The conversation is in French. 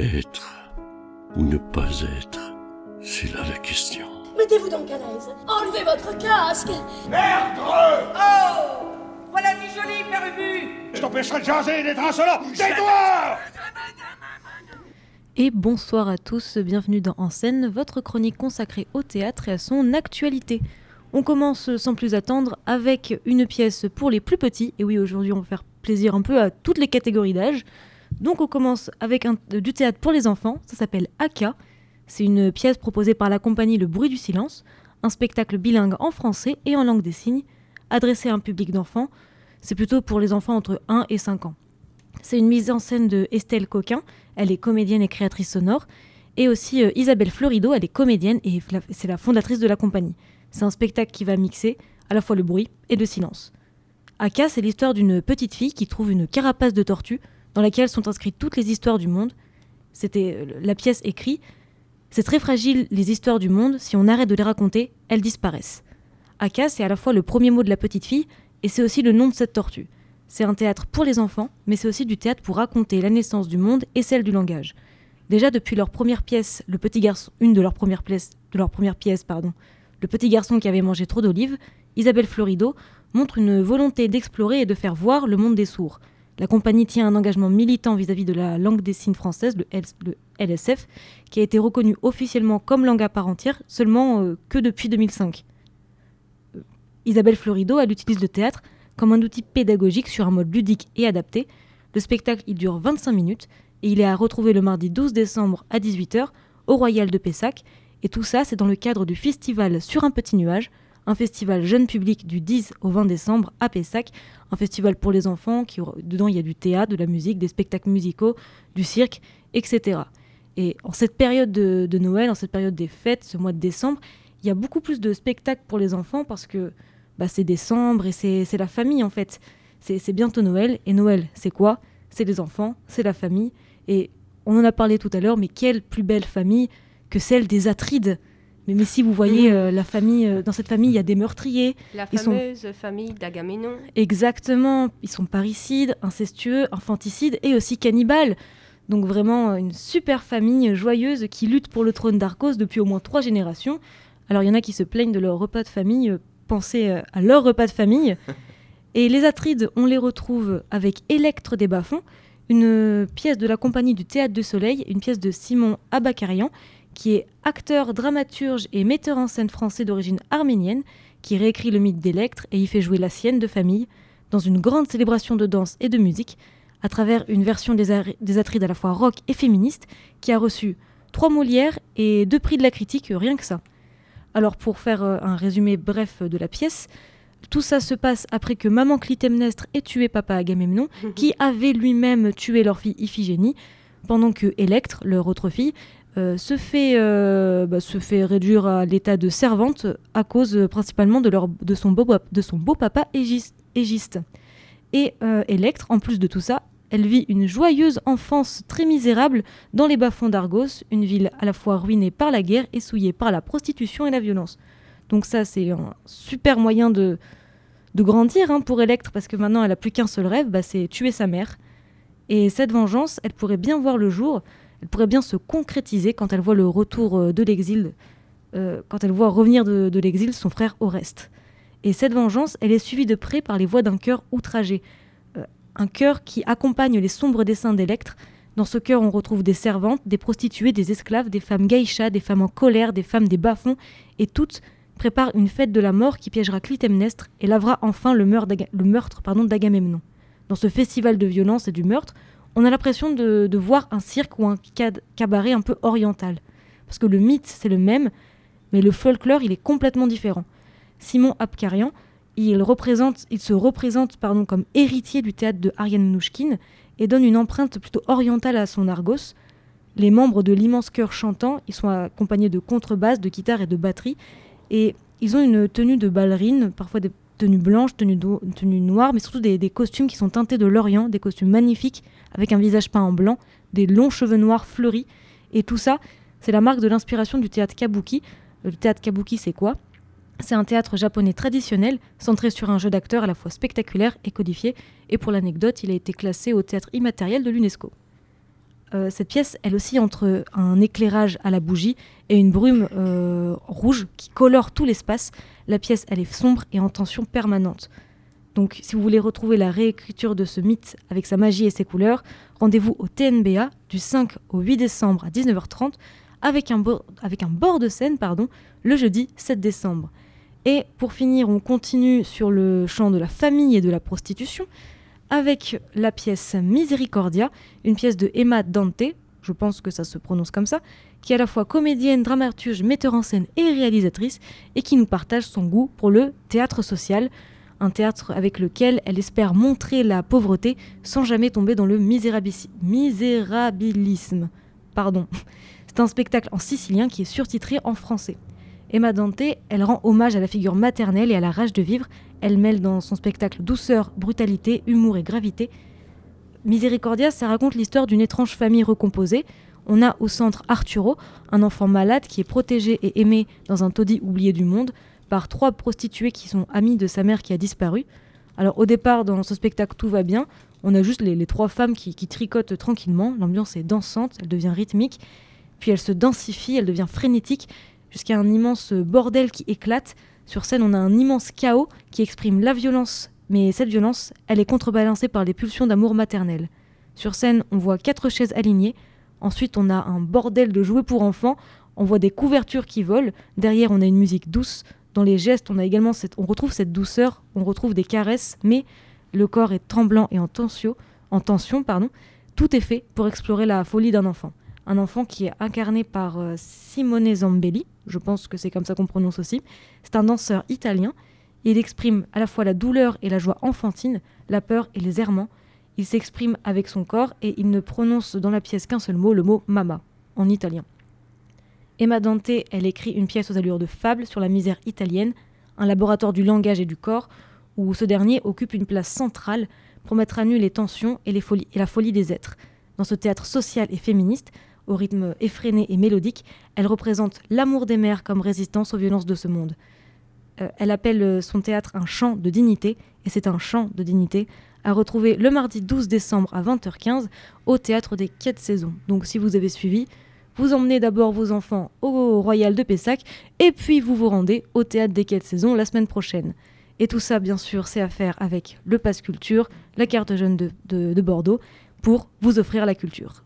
Être ou ne pas être, c'est là la question. Mettez-vous donc à l'aise. Enlevez votre casque. Merde Oh Voilà du joli, Père Ubu Je t'empêcherai de jaser et d'être insolent Tais-toi Et bonsoir à tous, bienvenue dans En scène, votre chronique consacrée au théâtre et à son actualité. On commence sans plus attendre avec une pièce pour les plus petits, et oui aujourd'hui on va faire plaisir un peu à toutes les catégories d'âge. Donc on commence avec un- du théâtre pour les enfants, ça s'appelle Aka. C'est une pièce proposée par la compagnie Le Bruit du Silence, un spectacle bilingue en français et en langue des signes, adressé à un public d'enfants. C'est plutôt pour les enfants entre 1 et 5 ans. C'est une mise en scène de Estelle Coquin, elle est comédienne et créatrice sonore, et aussi euh, Isabelle Florido, elle est comédienne et c'est la fondatrice de la compagnie. C'est un spectacle qui va mixer à la fois le bruit et le silence. Aka, c'est l'histoire d'une petite fille qui trouve une carapace de tortue dans laquelle sont inscrites toutes les histoires du monde. C'était euh, la pièce écrit C'est très fragile les histoires du monde, si on arrête de les raconter, elles disparaissent. Aka, c'est à la fois le premier mot de la petite fille et c'est aussi le nom de cette tortue. C'est un théâtre pour les enfants, mais c'est aussi du théâtre pour raconter la naissance du monde et celle du langage. Déjà depuis leur première pièce, le petit garçon, une de leurs premières pièces, de leurs premières pièces, pardon, le petit garçon qui avait mangé trop d'olives, Isabelle Florido montre une volonté d'explorer et de faire voir le monde des sourds. La compagnie tient un engagement militant vis-à-vis de la langue des signes française, le, LSF, qui a été reconnu officiellement comme langue à part entière seulement euh, que depuis 2005. Euh, Isabelle Florido, elle utilise le théâtre comme un outil pédagogique sur un mode ludique et adapté. Le spectacle il dure 25 minutes et il est à retrouver le mardi 12 décembre à 18h au Royal de Pessac. Et tout ça, c'est dans le cadre du festival Sur un petit nuage, un festival jeune public du 10 au 20 décembre à Pessac, un festival pour les enfants, qui, dedans il y a du théâtre, de la musique, des spectacles musicaux, du cirque, etc. Et en cette période de, Noël, en cette période des fêtes, ce mois de décembre, il y a beaucoup plus de spectacles pour les enfants parce que bah, c'est décembre et c'est la famille en fait. C'est bientôt Noël. Et Noël, c'est quoi? C'est les enfants, c'est la famille. Et on en a parlé tout à l'heure, mais quelle plus belle famille que celle des Atrides mais, mais si vous voyez euh, la famille, euh, dans cette famille, il y a des meurtriers. La Ils sont- fameuse famille d'Agamemnon. Exactement, ils sont parricides, incestueux, infanticides et aussi cannibales. Donc vraiment une super famille joyeuse qui lutte pour le trône d'Arcos depuis au moins trois générations. Alors il y en a qui se plaignent de leur repas de famille, euh, pensez à leur repas de famille. Et les Atrides, on les retrouve avec Électre des Bas-Fonds, une pièce de la compagnie du Théâtre du Soleil, une pièce de Simon Abakarian, qui est acteur, dramaturge et metteur en scène français d'origine arménienne, qui réécrit le mythe d'Électre et y fait jouer la sienne de famille dans une grande célébration de danse et de musique, à travers une version des, Atrides à la fois rock et féministe, qui a reçu trois Molières et deux prix de la critique, rien que ça. Alors pour faire euh, un résumé bref de la pièce, tout ça se passe après que maman Clytemnestre ait tué papa Agamemnon, qui avait lui-même tué leur fille Iphigénie, pendant que Électre, leur autre fille, se, fait, euh, bah, se fait réduire à l'état de servante à cause euh, principalement de, leur, de, son beau, de son beau Égiste. Et euh, Électre, en plus de tout ça, elle vit une joyeuse enfance très misérable dans les bas-fonds d'Argos, une ville à la fois ruinée par la guerre et souillée par la prostitution et la violence. Donc ça, c'est un super moyen de, de grandir hein, pour Électre, parce que maintenant, elle a plus qu'un seul rêve, bah, c'est tuer sa mère. Et cette vengeance, elle pourrait bien voir le jour, elle pourrait bien se concrétiser quand elle voit le retour euh, de l'exil, euh, quand elle voit revenir de, l'exil son frère Oreste. Et cette vengeance, elle est suivie de près par les voix d'un cœur outragé, Euh, un cœur qui accompagne les sombres desseins d'Électre. Dans ce cœur, on retrouve des servantes, des prostituées, des esclaves, des femmes geishas, des femmes en colère, des femmes des bas-fonds, et toutes préparent une fête de la mort qui piégera Clytemnestre et lavera enfin le meurtre le meurtre, d'Agamemnon. Dans ce festival de violence et du meurtre, on a l'impression de, voir un cirque ou un cabaret un peu oriental. Parce que le mythe, c'est le même, mais le folklore, il est complètement différent. Simon Abkarian, il, se représente pardon, comme héritier du théâtre de Ariane Mnouchkine et donne une empreinte plutôt orientale à son Argos. Les membres de l'immense chœur chantant, ils sont accompagnés de contrebasse, de guitare et de batterie, et ils ont une tenue de ballerine, parfois des tenues blanches, tenues, noires, mais surtout des, des costumes qui sont teintés de l'Orient, des costumes magnifiques, avec un visage peint en blanc, des longs cheveux noirs fleuris, et tout ça, c'est la marque de l'inspiration du théâtre kabuki. Le théâtre kabuki, c'est quoi? C'est un théâtre japonais traditionnel, centré sur un jeu d'acteurs à la fois spectaculaire et codifié, et pour l'anecdote, il a été classé au théâtre immatériel de l'UNESCO. Euh, cette pièce, elle oscille entre un éclairage à la bougie et une brume euh, rouge qui colore tout l'espace. La pièce, elle est sombre et en tension permanente. Donc, si vous voulez retrouver la réécriture de ce mythe avec sa magie et ses couleurs, rendez-vous au TNBA du 5 au 8 décembre à 19h30 avec un, avec un bord de scène pardon, le jeudi 7 décembre. Et pour finir, on continue sur le champ de la famille et de la prostitution avec la pièce Misericordia, une pièce de Emma Dante, je pense que ça se prononce comme ça, qui est à la fois comédienne, dramaturge, metteur en scène et réalisatrice, et qui nous partage son goût pour le théâtre social, un théâtre avec lequel elle espère montrer la pauvreté sans jamais tomber dans le misérabilisme. Pardon. C'est un spectacle en sicilien qui est surtitré en français. Emma Dante, elle rend hommage à la figure maternelle et à la rage de vivre. Elle mêle dans son spectacle douceur, brutalité, humour et gravité. Miséricordia, ça raconte l'histoire d'une étrange famille recomposée. On a au centre Arturo, un enfant malade qui est protégé et aimé dans un taudis oublié du monde par trois prostituées qui sont amies de sa mère qui a disparu. Alors au départ, dans ce spectacle, tout va bien. On a juste les, trois femmes qui, qui tricotent tranquillement. L'ambiance est dansante, elle devient rythmique. Puis elle se densifie, elle devient frénétique jusqu'à un immense bordel qui éclate. Sur scène, on a un immense chaos qui exprime la violence, mais cette violence, elle est contrebalancée par les pulsions d'amour maternel. Sur scène, on voit quatre chaises alignées. Ensuite, on a un bordel de jouets pour enfants. On voit des couvertures qui volent. Derrière, on a une musique douce. Dans les gestes, on a également on retrouve cette douceur. On retrouve des caresses, mais le corps est tremblant et en tension. En tension, pardon. Tout est fait pour explorer la folie d'un enfant un enfant qui est incarné par euh, Simone Zambelli, je pense que c'est comme ça qu'on prononce aussi. C'est un danseur italien. Il exprime à la fois la douleur et la joie enfantine, la peur et les errements. Il s'exprime avec son corps et il ne prononce dans la pièce qu'un seul mot, le mot mama, en italien. Emma Dante, elle écrit une pièce aux allures de fable sur la misère italienne, un laboratoire du langage et du corps, où ce dernier occupe une place centrale pour mettre à nu les tensions et, la folie des êtres. Dans ce théâtre social et féministe, au rythme effréné et mélodique, elle représente l'amour des mères comme résistance aux violences de ce monde. Euh, elle appelle son théâtre un chant de dignité, et c'est un chant de dignité à retrouver le mardi 12 décembre à 20h15 au théâtre des Quais de Saison. Donc si vous avez suivi, vous emmenez d'abord vos enfants au Royal de Pessac, et puis vous vous rendez au théâtre des Quais de Saison la semaine prochaine. Et tout ça, bien sûr, c'est à faire avec le Pass Culture, la carte jeune de Bordeaux, pour vous offrir la culture.